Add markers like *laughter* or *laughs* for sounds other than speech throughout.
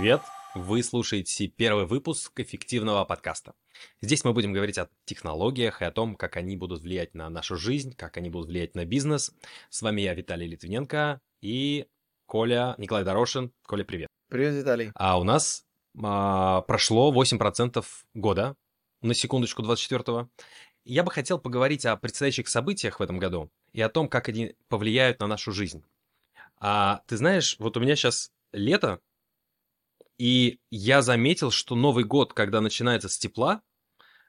привет! Вы слушаете первый выпуск эффективного подкаста. Здесь мы будем говорить о технологиях и о том, как они будут влиять на нашу жизнь, как они будут влиять на бизнес. С вами я, Виталий Литвиненко и Коля, Николай Дорошин. Коля, привет. Привет, Виталий. А у нас а, прошло 8% года, на секундочку 24-го. Я бы хотел поговорить о предстоящих событиях в этом году и о том, как они повлияют на нашу жизнь. А ты знаешь, вот у меня сейчас лето, и я заметил, что Новый год, когда начинается с тепла,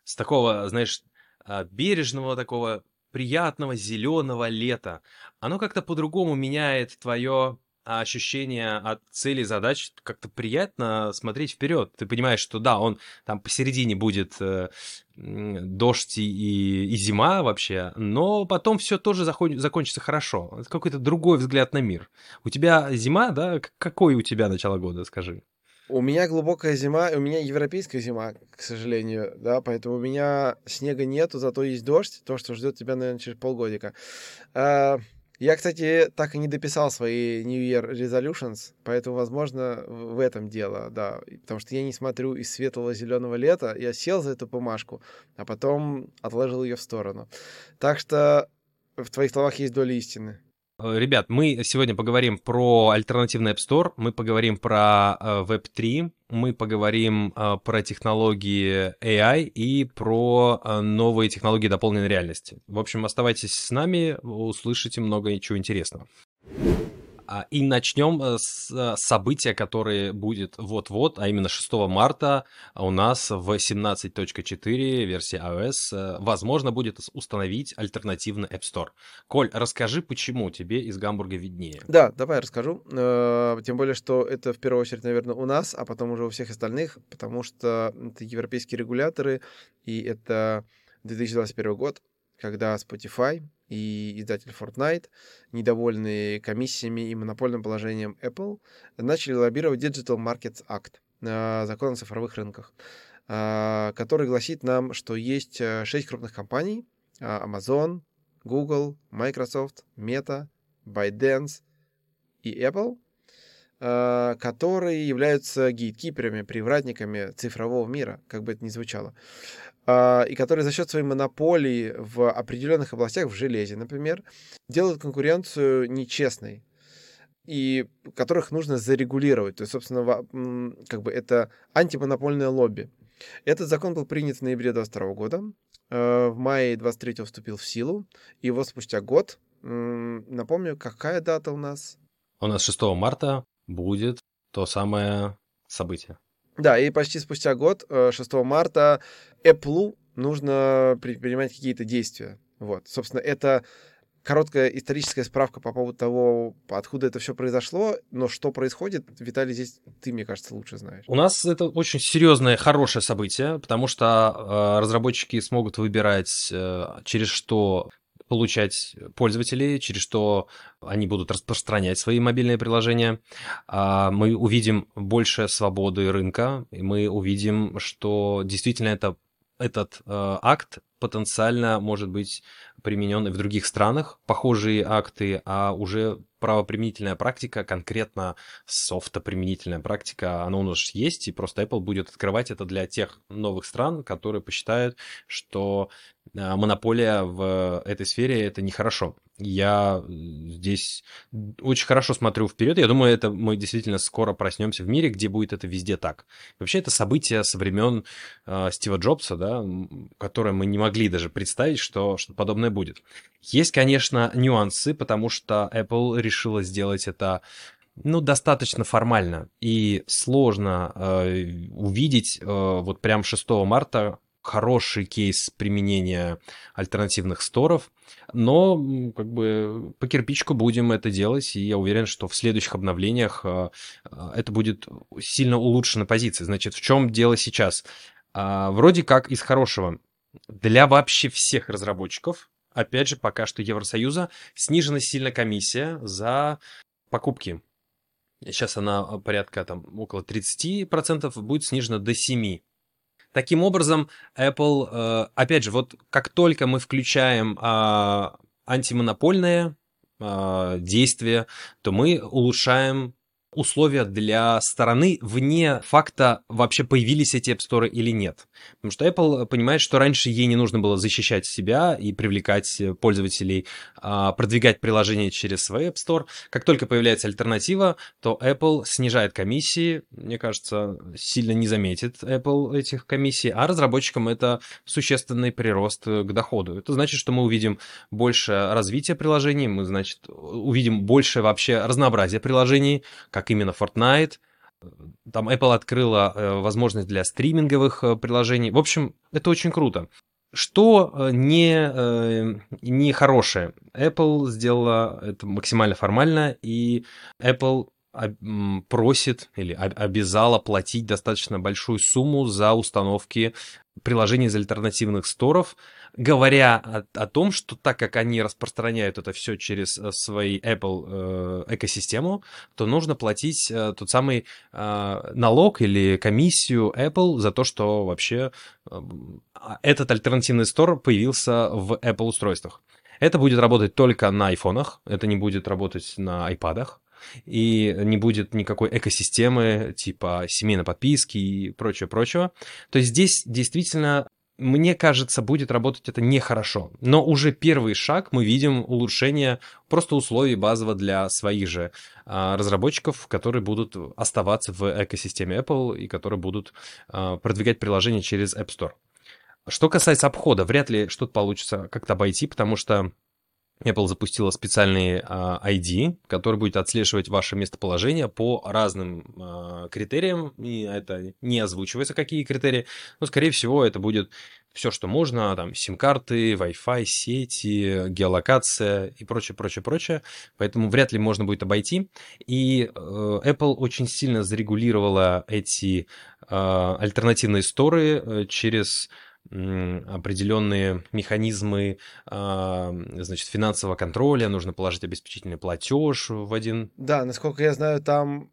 с такого, знаешь, а, бережного такого приятного зеленого лета, оно как-то по-другому меняет твое ощущение от целей, задач. Как-то приятно смотреть вперед. Ты понимаешь, что да, он там посередине будет э, дождь и, и зима вообще, но потом все тоже заходит, закончится хорошо. Это какой-то другой взгляд на мир. У тебя зима, да? Какой у тебя начало года, скажи? У меня глубокая зима, у меня европейская зима, к сожалению, да, поэтому у меня снега нету, зато есть дождь, то, что ждет тебя, наверное, через полгодика. А, я, кстати, так и не дописал свои New Year Resolutions, поэтому, возможно, в этом дело, да. Потому что я не смотрю из светлого зеленого лета, я сел за эту бумажку, а потом отложил ее в сторону. Так что в твоих словах есть доля истины. Э, ребят, мы сегодня поговорим про альтернативный App Store, мы поговорим про э, Web3, мы поговорим э, про технологии AI и про новые технологии дополненной реальности. В общем, оставайтесь с нами, услышите много чего интересного. А, и начнем э, с э, события, которое будет вот-вот, а именно 6 марта у нас в 17.4 версии iOS э, возможно будет установить альтернативный App Store. Коль, расскажи, почему тебе из Гамбурга виднее. Да, давай расскажу. Тем более, что это в первую очередь, наверное, у нас, а потом уже у всех остальных, потому что это европейские регуляторы, и это 2021 год, когда Spotify и издатель Fortnite, недовольные комиссиями и монопольным положением Apple, начали лоббировать Digital Markets Act, э, закон о цифровых рынках, э, который гласит нам, что есть э, шесть крупных компаний, Amazon, Google, Microsoft, Meta, ByteDance и Apple, которые являются гейткиперами, привратниками цифрового мира, как бы это ни звучало. А, и которые за счет своей монополии в определенных областях, в железе, например, делают конкуренцию нечестной и которых нужно зарегулировать. То есть, собственно, как бы это антимонопольное лобби. Этот закон был принят в ноябре 2022 года. Э, в мае 23 вступил в силу. И вот спустя год, напомню, какая дата у нас? У нас 6 марта будет то самое событие. Да, и почти спустя год, 6 э, марта, Apple нужно предпринимать какие-то действия. Вот, собственно, это короткая историческая справка по поводу того, откуда это все произошло, но что происходит, Виталий, здесь ты, мне кажется, лучше знаешь. У нас это очень серьезное, хорошее событие, потому что э, разработчики смогут выбирать, э, через что получать пользователей, через что они будут распространять свои мобильные приложения. А, мы увидим больше свободы рынка, и мы увидим, что действительно это, этот э, акт потенциально может быть применен и в других странах, похожие акты, а уже правоприменительная практика, конкретно софтоприменительная практика, она у нас есть, и просто Apple будет открывать это для тех новых стран, которые посчитают, что монополия в этой сфере это нехорошо. Я здесь очень хорошо смотрю вперед. Я думаю, это мы действительно скоро проснемся в мире, где будет это везде так. Вообще, это событие со времен э, Стива Джобса, да, которое мы не могли даже представить, что, что подобное будет. Есть, конечно, нюансы, потому что Apple решила сделать это ну, достаточно формально. И сложно э, увидеть э, вот прям 6 марта хороший кейс применения альтернативных сторов, но как бы по кирпичку будем это делать, и я уверен, что в следующих обновлениях э, это будет сильно улучшена позиция. Значит, в чем дело сейчас? А, вроде как из хорошего. Для вообще всех разработчиков опять же, пока что Евросоюза, снижена сильно комиссия за покупки. Сейчас она а, порядка там около 30%, будет снижена до 7%. Таким образом, Apple, э, опять же, вот как только мы включаем а, антимонопольное а, действие, то мы улучшаем условия для стороны вне факта, вообще появились эти App Store или нет. Потому что Apple понимает, что раньше ей не нужно было защищать себя и привлекать пользователей, а, продвигать приложение через свой App Store. Как только появляется альтернатива, то Apple снижает комиссии. Мне кажется, сильно не заметит Apple этих комиссий, а разработчикам это существенный прирост к доходу. Это значит, что мы увидим больше развития приложений, мы, значит, увидим больше вообще разнообразия приложений, как именно Fortnite. Там Apple открыла э, возможность для стриминговых э, приложений. В общем, это очень круто. Что э, не, не хорошее? Apple сделала это максимально формально, и Apple просит или обязала платить достаточно большую сумму за установки приложений из альтернативных сторов, говоря о, о том, что так как они распространяют это все через э, свои Apple э, экосистему, то нужно платить э, тот самый э, налог или комиссию Apple за то, что вообще э, этот альтернативный стор появился в Apple устройствах. Это будет работать только на айфонах, это не будет работать на айпадах и не будет никакой экосистемы типа семейной подписки и прочего-прочего. То есть здесь действительно мне кажется, будет работать это нехорошо. Но уже первый шаг мы видим улучшение просто условий базово для своих же а, разработчиков, которые будут оставаться в экосистеме Apple и которые будут а, продвигать приложение через App Store. Что касается обхода, вряд ли что-то получится как-то обойти, потому что Apple запустила специальный ID, который будет отслеживать ваше местоположение по разным критериям, и это не озвучивается, какие критерии, но, скорее всего, это будет все, что можно, там, сим-карты, Wi-Fi, сети, геолокация и прочее, прочее, прочее. Поэтому вряд ли можно будет обойти. И э, Apple очень сильно зарегулировала эти э, альтернативные сторы э, через определенные механизмы а, значит, финансового контроля, нужно положить обеспечительный платеж в один. Да, насколько я знаю, там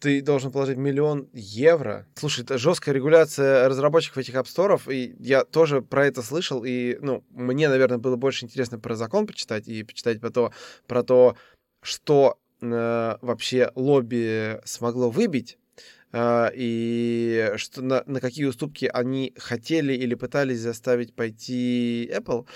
ты должен положить миллион евро. Слушай, это жесткая регуляция разработчиков этих апсторов, и я тоже про это слышал, и, ну, мне, наверное, было больше интересно про закон почитать и почитать про то, про то что э, вообще лобби смогло выбить и что на, на какие уступки они хотели или пытались заставить пойти Apple.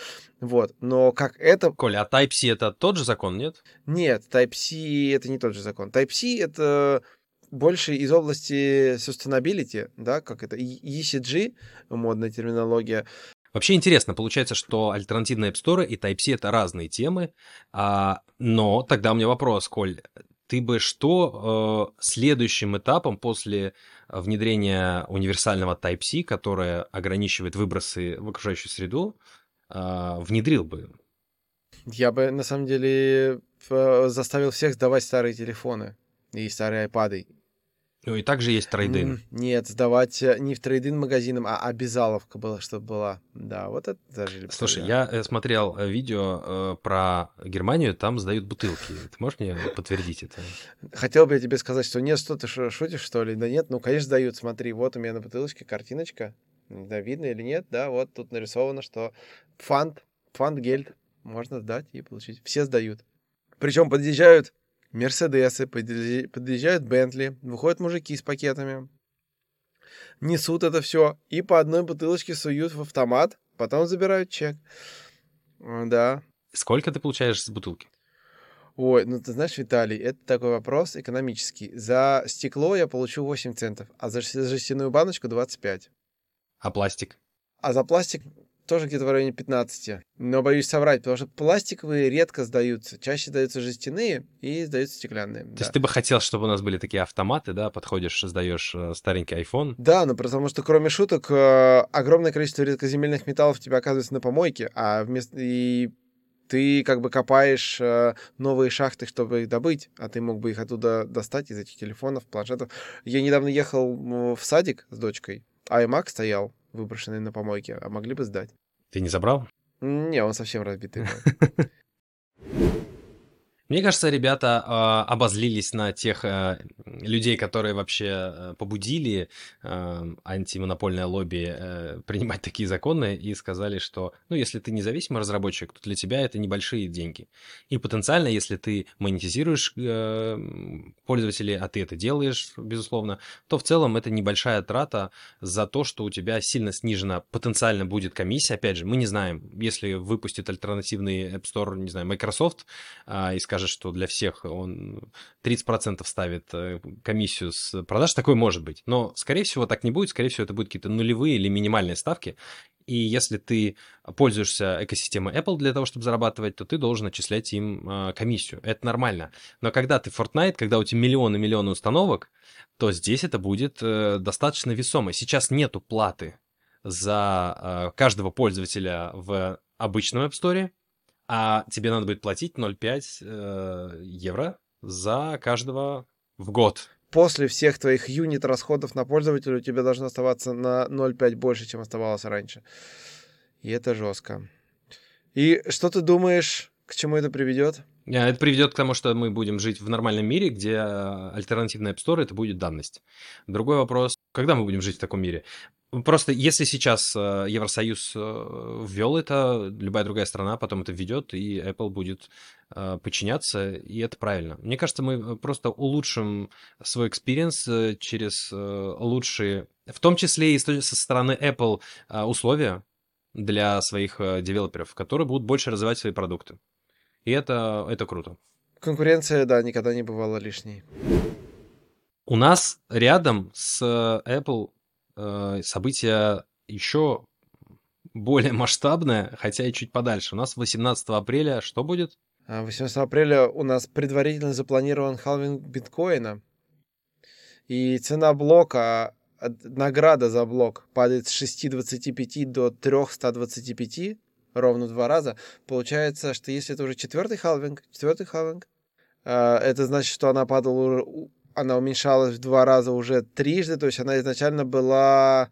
Вот. Но как это... Коля, а Type-C это тот же закон, нет? Нет, Type-C это не тот же закон. Type-C это больше из области sustainability, да, как это, ECG, модная терминология, Вообще интересно, получается, что альтернативные App Store и Type-C это разные темы, а, но тогда у меня вопрос, Коль, ты бы что э, следующим этапом после внедрения универсального Type-C, которое ограничивает выбросы в окружающую среду, э, внедрил бы? Я бы, на самом деле, заставил всех сдавать старые телефоны и старые iPad. Ну и также есть трейдин. Нет, сдавать э, не в трейдин магазинам, а обязаловка была, чтобы была. Да, вот это даже... Слушай, я э, смотрел э, видео э, про Германию, там сдают бутылки. Ты можешь мне подтвердить это? Хотел бы я тебе сказать, что нет, что ты шутишь, что ли? Да нет, ну, конечно, дают. Смотри, вот у меня на бутылочке картиночка. Да, видно или нет? Да, вот тут нарисовано, что фант, фант гельд можно сдать и получить. Все сдают. Причем подъезжают Мерседесы, подъезжают Бентли, выходят мужики с пакетами, несут это все и по одной бутылочке суют в автомат, потом забирают чек. Да. Сколько ты получаешь с бутылки? Ой, ну ты знаешь, Виталий, это такой вопрос экономический. За стекло я получу 8 центов, а за жестяную баночку 25. А пластик? А за пластик тоже где-то в районе 15. Но боюсь соврать, потому что пластиковые редко сдаются. Чаще сдаются жестяные и сдаются стеклянные. То да. есть ты бы хотел, чтобы у нас были такие автоматы, да, подходишь, сдаешь э, старенький iPhone? Да, ну потому что кроме шуток, э, огромное количество редкоземельных металлов у тебя оказывается на помойке, а вместо... и ты как бы копаешь э, новые шахты, чтобы их добыть, а ты мог бы их оттуда достать из этих телефонов, планшетов. Я недавно ехал в садик с дочкой, а iMac стоял, выброшенный на помойке, а могли бы сдать. Ты не забрал? Не, он совсем разбитый. *laughs* Мне кажется, ребята э, обозлились на тех э, людей, которые вообще э, побудили э, антимонопольное лобби э, принимать такие законы и сказали, что, ну, если ты независимый разработчик, то для тебя это небольшие деньги. И потенциально, если ты монетизируешь э, пользователей, а ты это делаешь, безусловно, то в целом это небольшая трата за то, что у тебя сильно снижена потенциально будет комиссия. Опять же, мы не знаем, если выпустит альтернативный App Store, не знаю, Microsoft, э, и скажет, что для всех он 30% ставит э, комиссию с продаж, такое может быть. Но, скорее всего, так не будет. Скорее всего, это будут какие-то нулевые или минимальные ставки. И если ты пользуешься экосистемой Apple для того, чтобы зарабатывать, то ты должен отчислять им э, комиссию. Это нормально. Но когда ты Fortnite, когда у тебя миллионы-миллионы установок, то здесь это будет э, достаточно весомо. Сейчас нету платы за каждого пользователя в обычном App Store, а тебе надо будет платить 0,5 э, евро за каждого в год. После всех твоих юнит расходов на пользователя у тебя должно оставаться на 0,5 больше, чем оставалось раньше. И это жестко. И что ты думаешь, к чему это приведет? А, это приведет к тому, что мы будем жить в нормальном мире, где альтернативный App Store это будет данность. Другой вопрос, когда мы будем жить в таком мире? Просто если сейчас э, Евросоюз э, ввел это, любая другая страна потом это введет, и Apple будет э, подчиняться, и это правильно. Мне кажется, мы просто улучшим свой experience через лучшие, в том числе и со стороны Apple, условия для своих девелоперов, которые будут больше развивать свои продукты. И это, это круто. Конкуренция, да, никогда не бывала лишней. У нас рядом с Apple э, событие еще более масштабное, хотя и чуть подальше. У нас 18 апреля что будет? 18 а, апреля у нас предварительно запланирован халвинг биткоина. И цена блока, а, награда за блок падает с 6,25 до 325, ровно в два раза. Получается, что если это уже четвертый халвинг, четвертый халвинг, а, это значит, что она падала она уменьшалась в два раза уже трижды, то есть она изначально была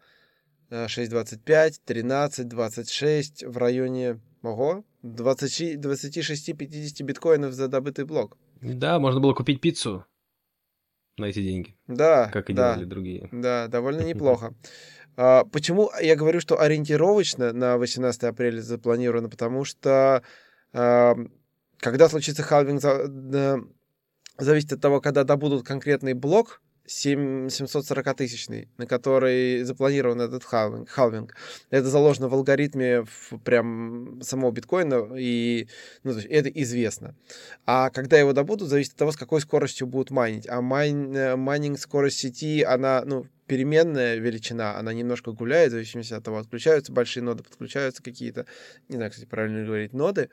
6,25, 13, 26, в районе, ого, 26-50 биткоинов за добытый блок. Да, можно было купить пиццу на эти деньги. Да. Как и да, делали другие. Да, довольно *laughs* неплохо. А, почему я говорю, что ориентировочно на 18 апреля запланировано? Потому что когда случится халвинг зависит от того, когда добудут конкретный блок, 7, 740 тысячный, на который запланирован этот халвинг, халвинг. Это заложено в алгоритме в прям самого биткоина, и ну, то есть это известно. А когда его добудут, зависит от того, с какой скоростью будут майнить. А майн, э, майнинг скорость сети, она, ну, переменная величина, она немножко гуляет, в зависимости от того, отключаются большие ноды, подключаются какие-то, не знаю, кстати, правильно говорить, ноды.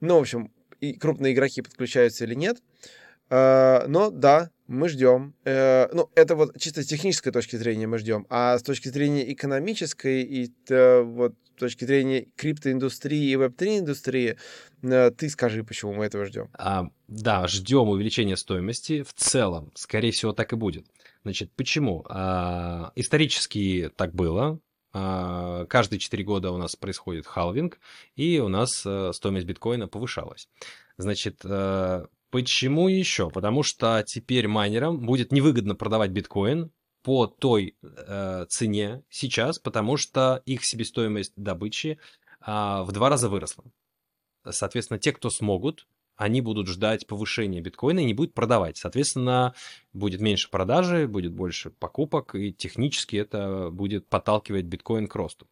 Ну, в общем, и крупные игроки подключаются или нет. Э, но да, мы ждем. Э, ну, это вот чисто с технической точки зрения мы ждем. А с точки зрения экономической и вот с точки зрения криптоиндустрии и web3 индустрии, э, ты скажи, почему мы этого ждем. А, да, ждем увеличения стоимости в целом. Скорее всего, так и будет. Значит, почему? А, исторически так было. А, каждые 4 года у нас происходит халвинг, и у нас стоимость биткоина повышалась. Значит, Почему еще? Потому что теперь майнерам будет невыгодно продавать биткоин по той э, цене сейчас, потому что их себестоимость добычи э, в два раза выросла. Соответственно, те, кто смогут, они будут ждать повышения биткоина и не будут продавать. Соответственно, будет меньше продажи, будет больше покупок, и технически это будет подталкивать биткоин к росту.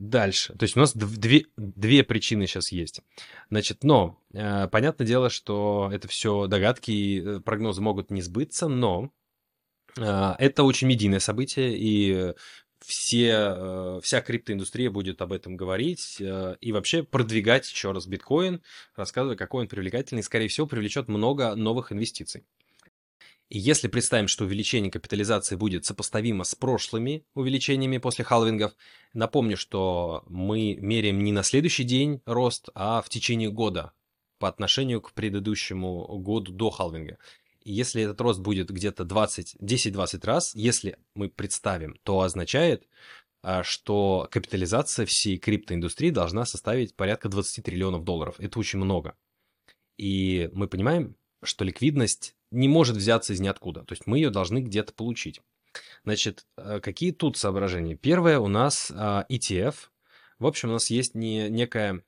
Дальше. То есть у нас две, две причины сейчас есть. Значит, но э, понятное дело, что это все догадки и э, прогнозы могут не сбыться, но э, это очень медийное событие, и все, э, вся криптоиндустрия будет об этом говорить э, и вообще продвигать еще раз биткоин, рассказывая, какой он привлекательный, и, скорее всего, привлечет много новых инвестиций. И если представим, что увеличение капитализации будет сопоставимо с прошлыми увеличениями после халвингов, напомню, что мы меряем не на следующий день рост, а в течение года по отношению к предыдущему году до халвинга. И если этот рост будет где-то 20, 10-20 раз, если мы представим, то означает, а, что капитализация всей криптоиндустрии должна составить порядка 20 триллионов долларов. Это очень много. И мы понимаем, что ликвидность не может взяться из ниоткуда. То есть мы ее должны где-то получить. Значит, э, какие тут соображения? Первое у нас а, ETF. В общем, у нас есть не, некое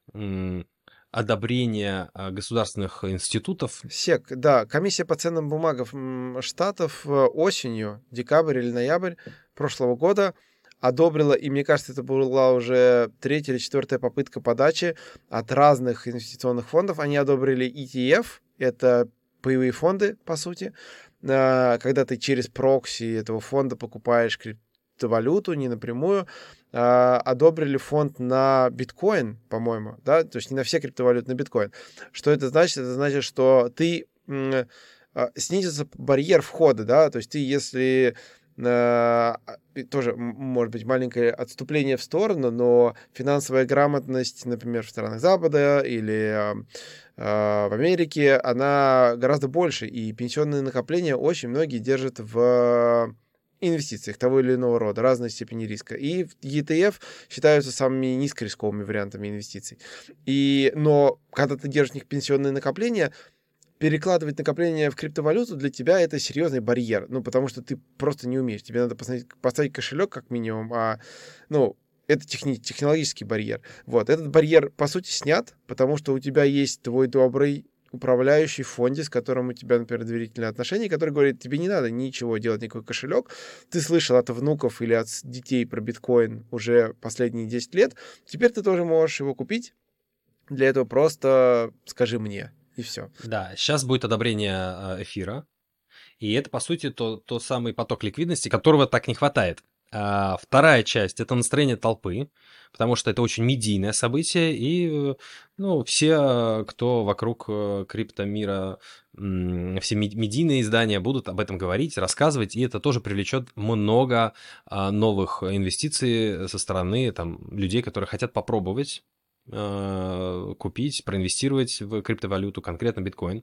одобрение а, государственных институтов. СЕК, да. Комиссия по ценным бумагам штатов э, осенью, декабрь или ноябрь прошлого года одобрила, и мне кажется, это была уже третья или четвертая попытка подачи от разных инвестиционных фондов. Они одобрили ETF, это паевые фонды, по сути, а, когда ты через прокси этого фонда покупаешь криптовалюту не напрямую, а, одобрили фонд на биткоин, по-моему, да, то есть не на все криптовалюты, на биткоин. Что это значит? Это значит, что ты а, снизится барьер входа, да, то есть ты, если тоже, может быть, маленькое отступление в сторону, но финансовая грамотность, например, в странах Запада или в Америке, она гораздо больше, и пенсионные накопления очень многие держат в инвестициях того или иного рода, разной степени риска. И ETF считаются самыми низкорисковыми вариантами инвестиций. И, но когда ты держишь в них пенсионные накопления, перекладывать накопления в криптовалюту для тебя это серьезный барьер. Ну, потому что ты просто не умеешь. Тебе надо поставить, поставить кошелек как минимум, а, ну, это техни- технологический барьер. Вот, этот барьер, по сути, снят, потому что у тебя есть твой добрый управляющий в фонде, с которым у тебя, например, доверительные отношения, который говорит, тебе не надо ничего делать, никакой кошелек. Ты слышал от внуков или от детей про биткоин уже последние 10 лет. Теперь ты тоже можешь его купить. Для этого просто скажи мне, и все. Да, сейчас будет одобрение э, эфира. И это, по сути, то, тот самый поток ликвидности, которого так не хватает. А вторая часть — это настроение толпы, потому что это очень медийное событие, и ну, все, кто вокруг э, криптомира, все медийные издания будут об этом говорить, рассказывать, и это тоже привлечет много а, новых инвестиций со стороны там, людей, которые хотят попробовать э, купить, проинвестировать в криптовалюту, конкретно биткоин.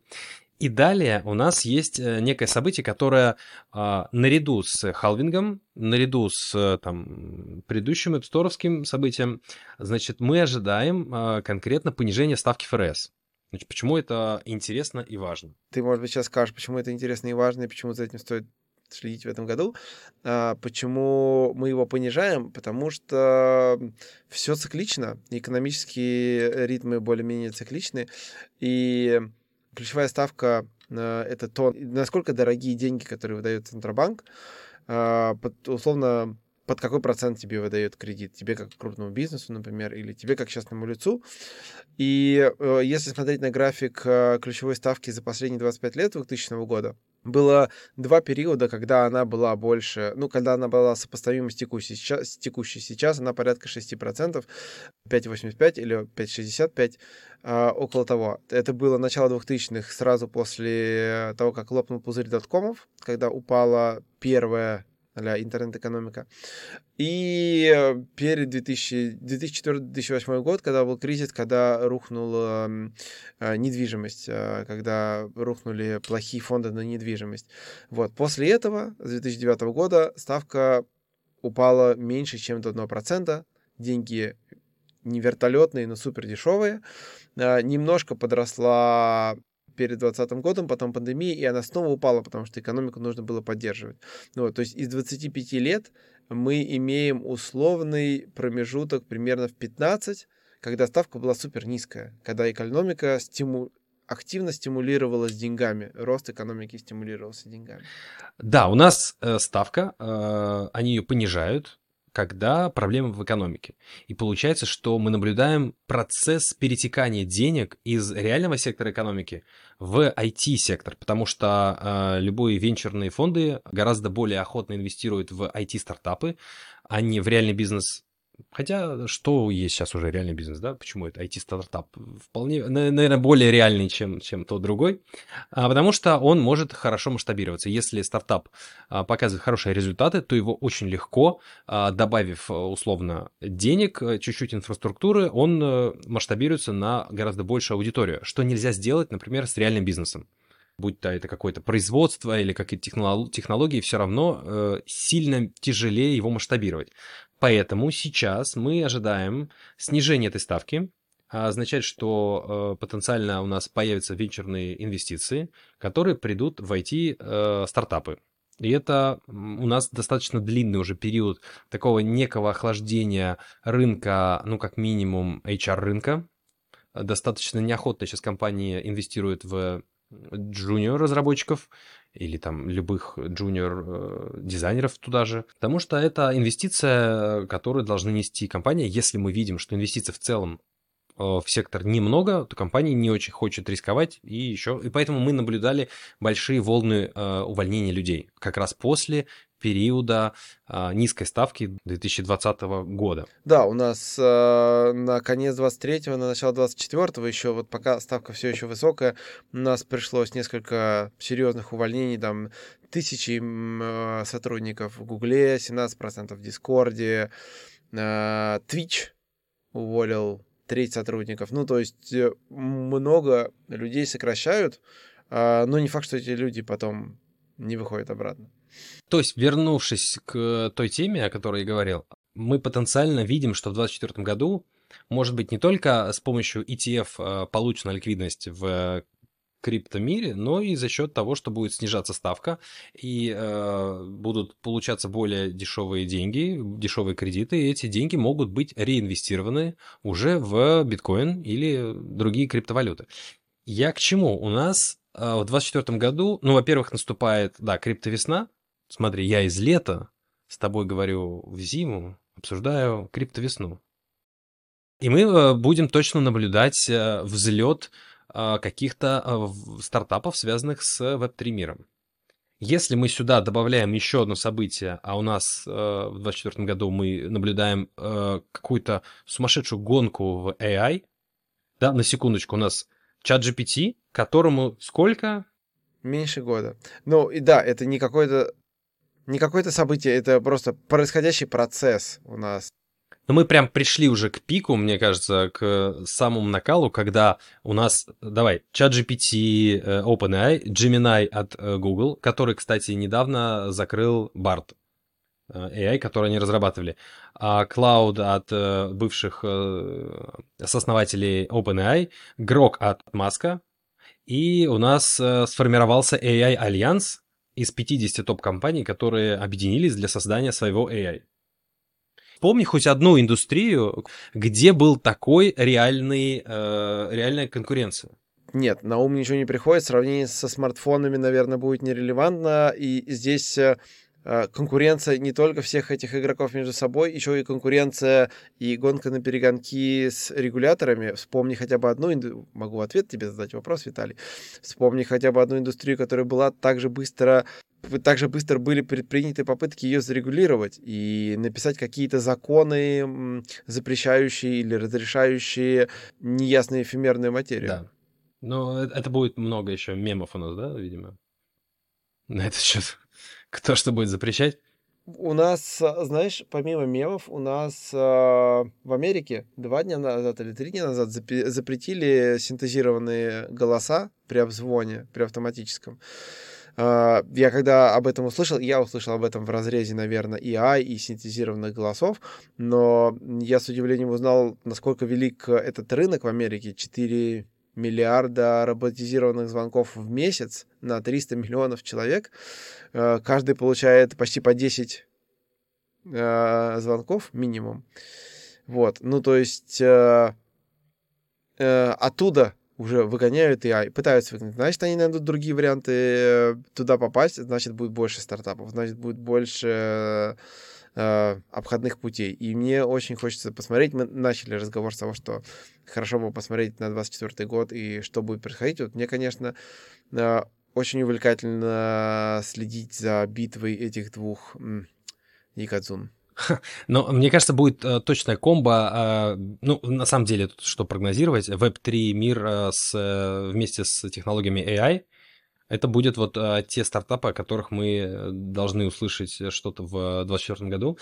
И далее у нас есть э, некое событие, которое а, наряду с халвингом, наряду с э, там, предыдущим эпсторовским событием, значит, мы ожидаем конкретно понижение ставки ФРС. Значит, почему это интересно и важно? Ты, может быть, сейчас скажешь, почему это интересно и важно, и почему за этим стоит следить в этом году. А, почему мы его понижаем? Потому что все циклично, экономические ритмы более-менее цикличны, и ключевая ставка э, это то, насколько дорогие деньги, которые выдает Центробанк, э, условно, под какой процент тебе выдает кредит, тебе как крупному бизнесу, например, или тебе как частному лицу. И э, если смотреть на график ключевой ставки за последние 25 лет 2000 года, было два периода, когда она была больше, ну, когда она была сопоставима с текущей. Сейчас, с текущей. сейчас она порядка 6%, 5,85 или 5,65, э, около того. Это было начало 2000-х, сразу после того, как лопнул пузырь доткомов, когда упала первая а интернет-экономика. И перед 2004-2008 год, когда был кризис, когда рухнула э, недвижимость, э, когда рухнули плохие фонды на недвижимость. Вот. После этого, с 2009 года, ставка упала меньше, чем до 1%. Деньги не вертолетные, но супер дешевые. Немножко подросла перед 2020 годом, потом пандемия, и она снова упала, потому что экономику нужно было поддерживать. Ну, вот, то есть из 25 лет мы имеем условный промежуток примерно в 15, когда ставка была супер низкая, когда экономика стиму... активно стимулировалась деньгами, рост экономики стимулировался деньгами. Да, у нас э, ставка, э, они ее понижают, когда проблемы в экономике. И получается, что мы наблюдаем процесс перетекания денег из реального сектора экономики в IT-сектор, потому что э, любые венчурные фонды гораздо более охотно инвестируют в IT-стартапы, а не в реальный бизнес Хотя, что есть сейчас уже реальный бизнес, да? Почему это IT-стартап? Вполне, наверное, более реальный, чем, чем тот другой. А, потому что он может хорошо масштабироваться. Если стартап а, показывает хорошие результаты, то его очень легко, а, добавив условно денег, чуть-чуть инфраструктуры, он а, масштабируется на гораздо большую аудиторию, что нельзя сделать, например, с реальным бизнесом будь то это какое-то производство или какие-то технологии, все равно э, сильно тяжелее его масштабировать. Поэтому сейчас мы ожидаем снижения этой ставки означает, что э, потенциально у нас появятся венчурные инвестиции, которые придут в IT-стартапы. Э, и это у нас достаточно длинный уже период такого некого охлаждения рынка, ну, как минимум, HR-рынка. Достаточно неохотно сейчас компании инвестируют в джуниор разработчиков или там любых джуниор э, туда же, потому что это инвестиция, которую должны нести компания. Если мы видим, что инвестиций в целом Э, в сектор немного, то компания не очень хочет рисковать, и еще, и поэтому мы наблюдали большие волны э, увольнения людей, как раз после периода э, низкой ставки 2020 года. Да, у нас э, на конец 23 на начало 24 еще вот пока ставка все еще высокая, у нас пришлось несколько серьезных увольнений, там тысячи э, сотрудников в Гугле, 17% в Дискорде, э, Twitch уволил треть сотрудников. Ну, то есть э, много людей сокращают, а, но не факт, что эти люди потом не выходят обратно. То есть, вернувшись к той теме, о которой я говорил, мы потенциально видим, что в 2024 году, может быть, не только с помощью ETF э, получена ликвидность в криптомире, но и за счет того, что будет снижаться ставка и э, будут получаться более дешевые деньги, дешевые кредиты, и эти деньги могут быть реинвестированы уже в биткоин или другие криптовалюты. Я к чему? У нас э, в 2024 году, ну, во-первых, наступает, да, криптовесна. Смотри, я из лета с тобой говорю в зиму, обсуждаю криптовесну. И мы э, будем точно наблюдать э, взлет а, каких-то стартапов, связанных с Web3 миром. Если мы сюда добавляем еще одно событие, а у нас э, в 2024 году мы наблюдаем э, какую-то сумасшедшую гонку в AI, да, на секундочку, у нас чат GPT, которому сколько? Меньше года. Ну, и да, это не какое-то не какое-то событие, это просто происходящий процесс у нас. Но мы прям пришли уже к пику, мне кажется, к самому накалу, когда у нас, давай, ChatGPT, э, OpenAI, Gemini от э, Google, который, кстати, недавно закрыл BART, э, AI, который они разрабатывали, а Cloud от бывших сооснователей OpenAI, Grok от Маска, и у нас сформировался AI-альянс из 50 топ-компаний, которые объединились для создания своего AI. Помни хоть одну индустрию, где был такой реальный, э, реальная конкуренция. Нет, на ум ничего не приходит. Сравнение со смартфонами, наверное, будет нерелевантно. И здесь э, конкуренция не только всех этих игроков между собой, еще и конкуренция и гонка на перегонки с регуляторами. Вспомни хотя бы одну, инду... могу ответ тебе задать вопрос, Виталий. Вспомни хотя бы одну индустрию, которая была так же быстро также быстро были предприняты попытки ее зарегулировать и написать какие-то законы, запрещающие или разрешающие неясные эфемерные материи. Да. Но это будет много еще мемов у нас, да, видимо? На этот счет. *laughs* Кто что будет запрещать? У нас, а, знаешь, помимо мемов, у нас э, в Америке два дня назад или три дня назад запретили синтезированные голоса при обзвоне, при автоматическом. А, я когда об этом услышал, я услышал об этом в разрезе, наверное, AI и синтезированных голосов, но я с удивлением узнал, насколько велик этот рынок в Америке. 4 миллиарда роботизированных звонков в месяц на 300 миллионов человек. А, каждый получает почти по 10 а, звонков минимум. Вот, ну то есть э, э, оттуда уже выгоняют AI, пытаются выгнать. Значит, они найдут другие варианты э, туда попасть, значит, будет больше стартапов, значит, будет больше э, обходных путей. И мне очень хочется посмотреть. Мы начали разговор с того, что хорошо бы посмотреть на 24 год и что будет происходить. Вот мне, конечно, э, очень увлекательно следить за битвой этих двух Якадзун. Но мне кажется, будет э, точная комбо. Э, ну, на самом деле, тут что прогнозировать? Web3 мир э, с, э, вместе с технологиями AI. Это будет вот э, те стартапы, о которых мы должны услышать что-то в 2024 году.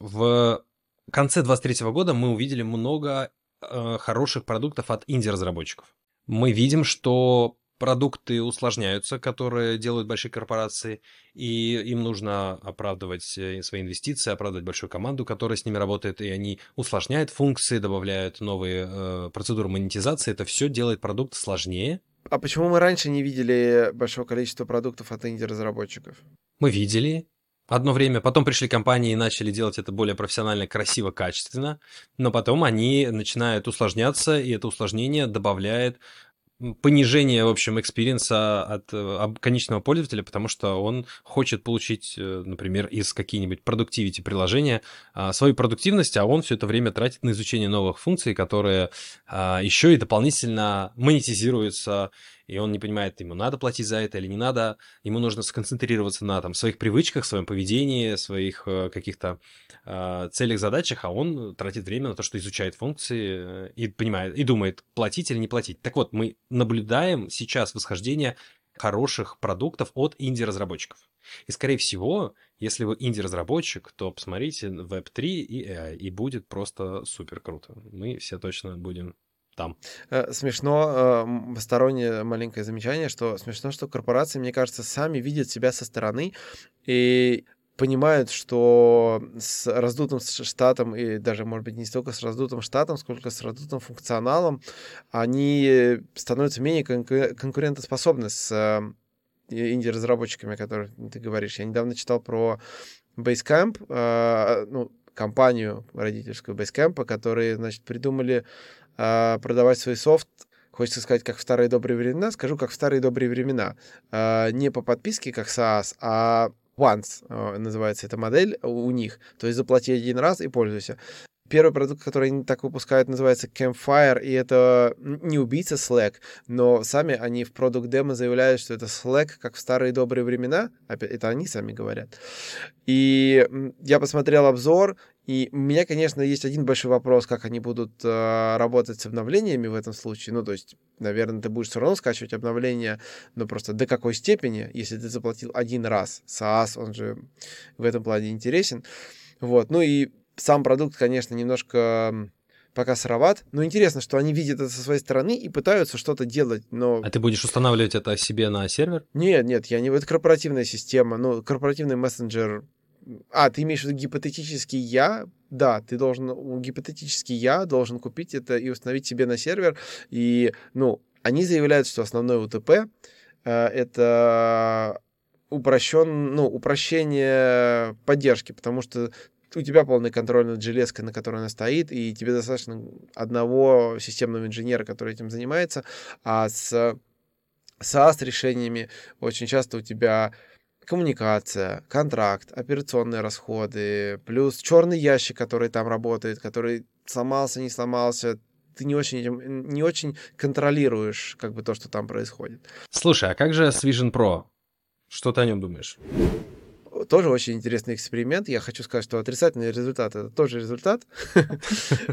В конце 2023 года мы увидели много э, хороших продуктов от инди-разработчиков. Мы видим, что продукты усложняются, которые делают большие корпорации, и им нужно оправдывать э, свои инвестиции, оправдывать большую команду, которая с ними работает, и они усложняют функции, добавляют новые э, процедуры монетизации. Это все делает продукт сложнее. А почему мы раньше не видели большого количества продуктов от инди-разработчиков? Мы видели, Одно время, потом пришли компании и начали делать это более профессионально, красиво, качественно, но потом они начинают усложняться, и это усложнение добавляет понижение, в общем, experience а от э, конечного пользователя, потому что он хочет получить, э, например, из какие-нибудь productivity приложения а, свою продуктивность, а он все это время тратит на изучение новых функций, которые а, еще и дополнительно монетизируются и он не понимает, ему надо платить за это или не надо, ему нужно сконцентрироваться на там, своих привычках, своем поведении, своих э, каких-то э, целях, задачах, а он тратит время на то, что изучает функции э, и понимает, и думает, платить или не платить. Так вот, мы наблюдаем сейчас восхождение хороших продуктов от инди-разработчиков. И, скорее всего, если вы инди-разработчик, то посмотрите Web3 и AI, и будет просто супер круто. Мы все точно будем там. Э, смешно, э, стороннее маленькое замечание, что смешно, что корпорации, мне кажется, сами видят себя со стороны и понимают, что с раздутым штатом, и даже, может быть, не столько с раздутым штатом, сколько с раздутым функционалом, они становятся менее конкурентоспособны с э, инди-разработчиками, о которых ты говоришь. Я недавно читал про Basecamp, ну, компанию родительскую Basecamp, которые, значит, придумали э, продавать свой софт, хочется сказать, как в старые добрые времена, скажу, как в старые добрые времена. Э, не по подписке, как SaaS, а once э, называется эта модель у них. То есть заплати один раз и пользуйся. Первый продукт, который они так выпускают, называется Campfire, и это не убийца Slack, но сами они в продукт демо заявляют, что это Slack, как в старые добрые времена. Это они сами говорят. И я посмотрел обзор, и у меня, конечно, есть один большой вопрос, как они будут э, работать с обновлениями в этом случае. Ну, то есть, наверное, ты будешь все равно скачивать обновления, но просто до какой степени, если ты заплатил один раз. SaaS, он же в этом плане интересен. Вот. Ну и сам продукт, конечно, немножко пока сыроват. Но интересно, что они видят это со своей стороны и пытаются что-то делать, но... А ты будешь устанавливать это себе на сервер? Нет, нет, я не... Это корпоративная система, ну, корпоративный мессенджер а, ты имеешь в виду гипотетически я? Да, ты должен, гипотетически я должен купить это и установить себе на сервер. И, ну, они заявляют, что основной УТП э, это упрощен, ну, упрощение поддержки, потому что у тебя полный контроль над железкой, на которой она стоит, и тебе достаточно одного системного инженера, который этим занимается, а с SaaS решениями очень часто у тебя коммуникация, контракт, операционные расходы, плюс черный ящик, который там работает, который сломался, не сломался, ты не очень, не очень контролируешь как бы то, что там происходит. Слушай, а как же с Vision Pro? Что ты о нем думаешь? Тоже очень интересный эксперимент. Я хочу сказать, что отрицательный результат — это тоже результат. *laughs*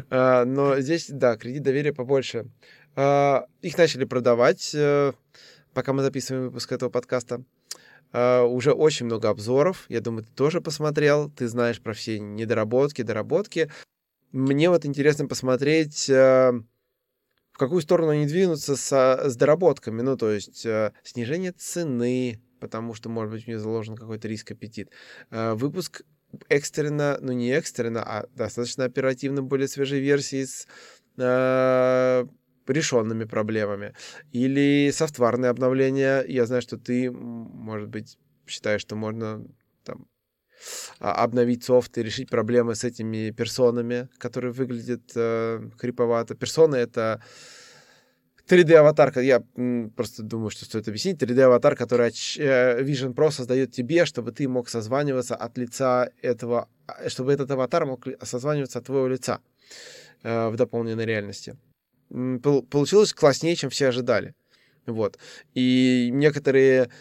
А, но здесь, да, кредит доверия побольше. А, их начали продавать, э, пока мы записываем выпуск этого подкаста. Uh, уже очень много обзоров. Я думаю, ты тоже посмотрел. Ты знаешь про все недоработки, доработки. Мне вот интересно посмотреть, uh, в какую сторону они двинутся со, с доработками. Ну, то есть uh, снижение цены, потому что, может быть, у них заложен какой-то риск-аппетит. Выпуск экстренно, ну не экстренно, а достаточно оперативно более свежей версии с решенными проблемами. Или софтварные обновления. Я знаю, что ты, может быть, считаешь, что можно там, а, обновить софт и решить проблемы с этими персонами, которые выглядят э, криповато. Персоны — это 3D-аватарка, я просто думаю, что стоит объяснить. 3D-аватар, который э, Vision Pro создает тебе, чтобы ты мог созваниваться от лица этого, а, чтобы этот аватар мог созваниваться от твоего лица э, в дополненной реальности получилось класснее, чем все ожидали. Вот. И некоторые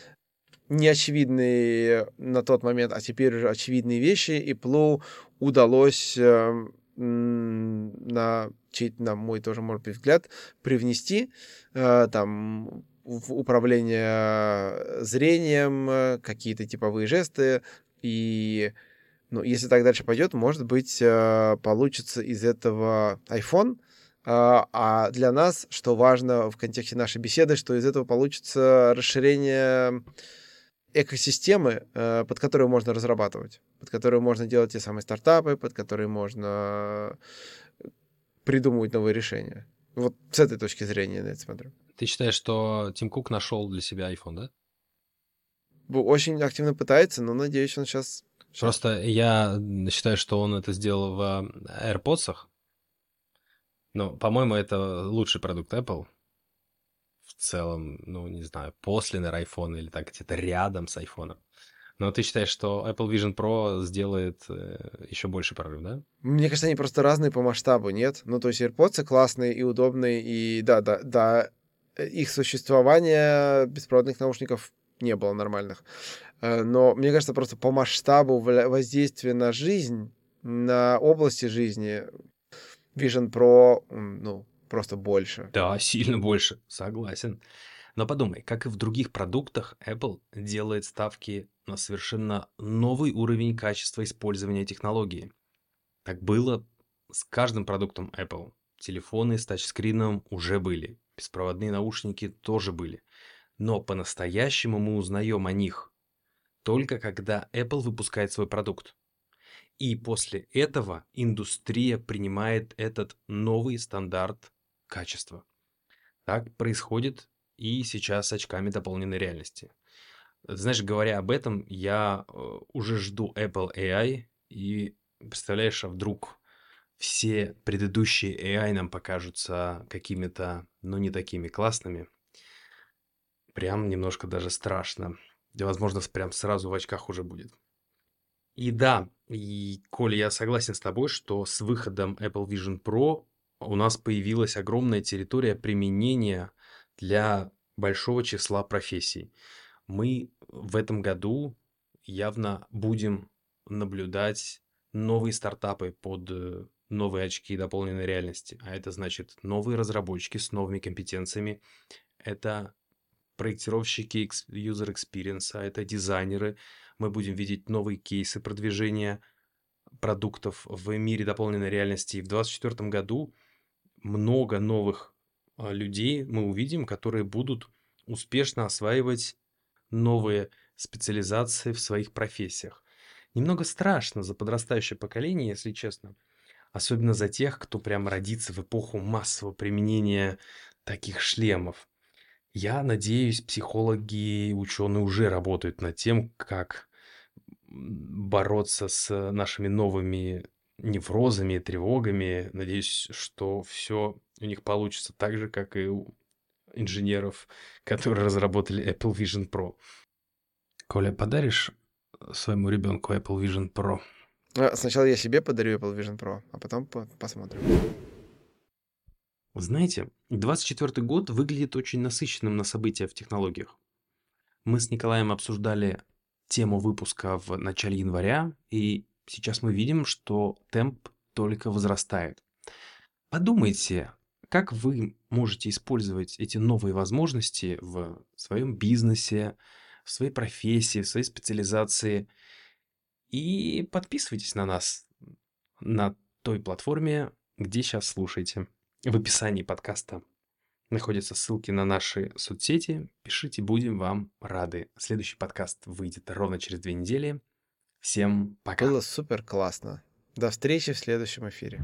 неочевидные на тот момент, а теперь уже очевидные вещи, и Плу удалось э, на, чей, на мой тоже, может быть, взгляд, привнести э, там в управление зрением, э, какие-то типовые жесты, и ну, если так дальше пойдет, может быть, получится из этого iPhone, а для нас, что важно в контексте нашей беседы, что из этого получится расширение экосистемы, э, под которую можно разрабатывать, под которую можно делать те самые стартапы, под которые можно придумывать новые решения. Вот с этой точки зрения я на это смотрю. Ты считаешь, что Тим Кук нашел для себя iPhone, да? Очень активно пытается, но надеюсь, он сейчас... Просто я считаю, что он это сделал в AirPods. Ну, по-моему, это лучший продукт Apple. В целом, ну, не знаю, после, наверное, iPhone или так где-то рядом с iPhone. Но ты считаешь, что Apple Vision Pro сделает э, еще больше прорыв, да? Мне кажется, они просто разные по масштабу, нет? Ну, то есть AirPods классные и удобные, и да, да, да, их существование беспроводных наушников не было нормальных. Э, но мне кажется, просто по масштабу воздействия на жизнь, на области жизни, Vision Pro, ну, просто больше. Да, *laughs* сильно больше, согласен. Но подумай, как и в других продуктах, Apple делает ставки на совершенно новый уровень качества использования технологии. Так было с каждым продуктом Apple. Телефоны с тачскрином уже были, беспроводные наушники тоже были. Но по-настоящему мы узнаем о них только когда Apple выпускает свой продукт. И после этого индустрия принимает этот новый стандарт качества. Так происходит и сейчас с очками дополненной реальности. Знаешь, говоря об этом, я э, уже жду Apple AI, и представляешь, а вдруг все предыдущие AI нам покажутся какими-то, ну, не такими классными. Прям немножко даже страшно. Да, возможно, прям сразу в очках уже будет. И да, и, Коля, я согласен с тобой, что с выходом Apple Vision Pro у нас появилась огромная территория применения для большого числа профессий. Мы в этом году явно будем наблюдать новые стартапы под э, новые очки дополненной реальности. А это значит новые разработчики с новыми компетенциями. Это проектировщики user experience, а это дизайнеры. Мы будем видеть новые кейсы продвижения продуктов в мире дополненной реальности. И в 2024 году много новых а, людей мы увидим, которые будут успешно осваивать новые специализации в своих профессиях. Немного страшно за подрастающее поколение, если честно. Особенно за тех, кто прям родится в эпоху массового применения таких шлемов. Я надеюсь, психологи и ученые уже работают над тем, как бороться с нашими новыми неврозами, тревогами. Надеюсь, что все у них получится так же, как и у инженеров, которые разработали Apple Vision Pro. Коля, подаришь своему ребенку Apple Vision Pro? А, сначала я себе подарю Apple Vision Pro, а потом по посмотрим. Знаете, 24 год выглядит очень насыщенным на события в технологиях. Мы с Николаем обсуждали тему выпуска в начале января, и сейчас мы видим, что темп только возрастает. Подумайте, как вы можете использовать эти новые возможности в своем бизнесе, в своей профессии, в своей специализации. И подписывайтесь на нас на той платформе, где сейчас слушаете. В описании подкаста находятся ссылки на наши соцсети. Пишите, будем вам рады. Следующий подкаст выйдет ровно через две недели. Всем пока. Было супер классно. До встречи в следующем эфире.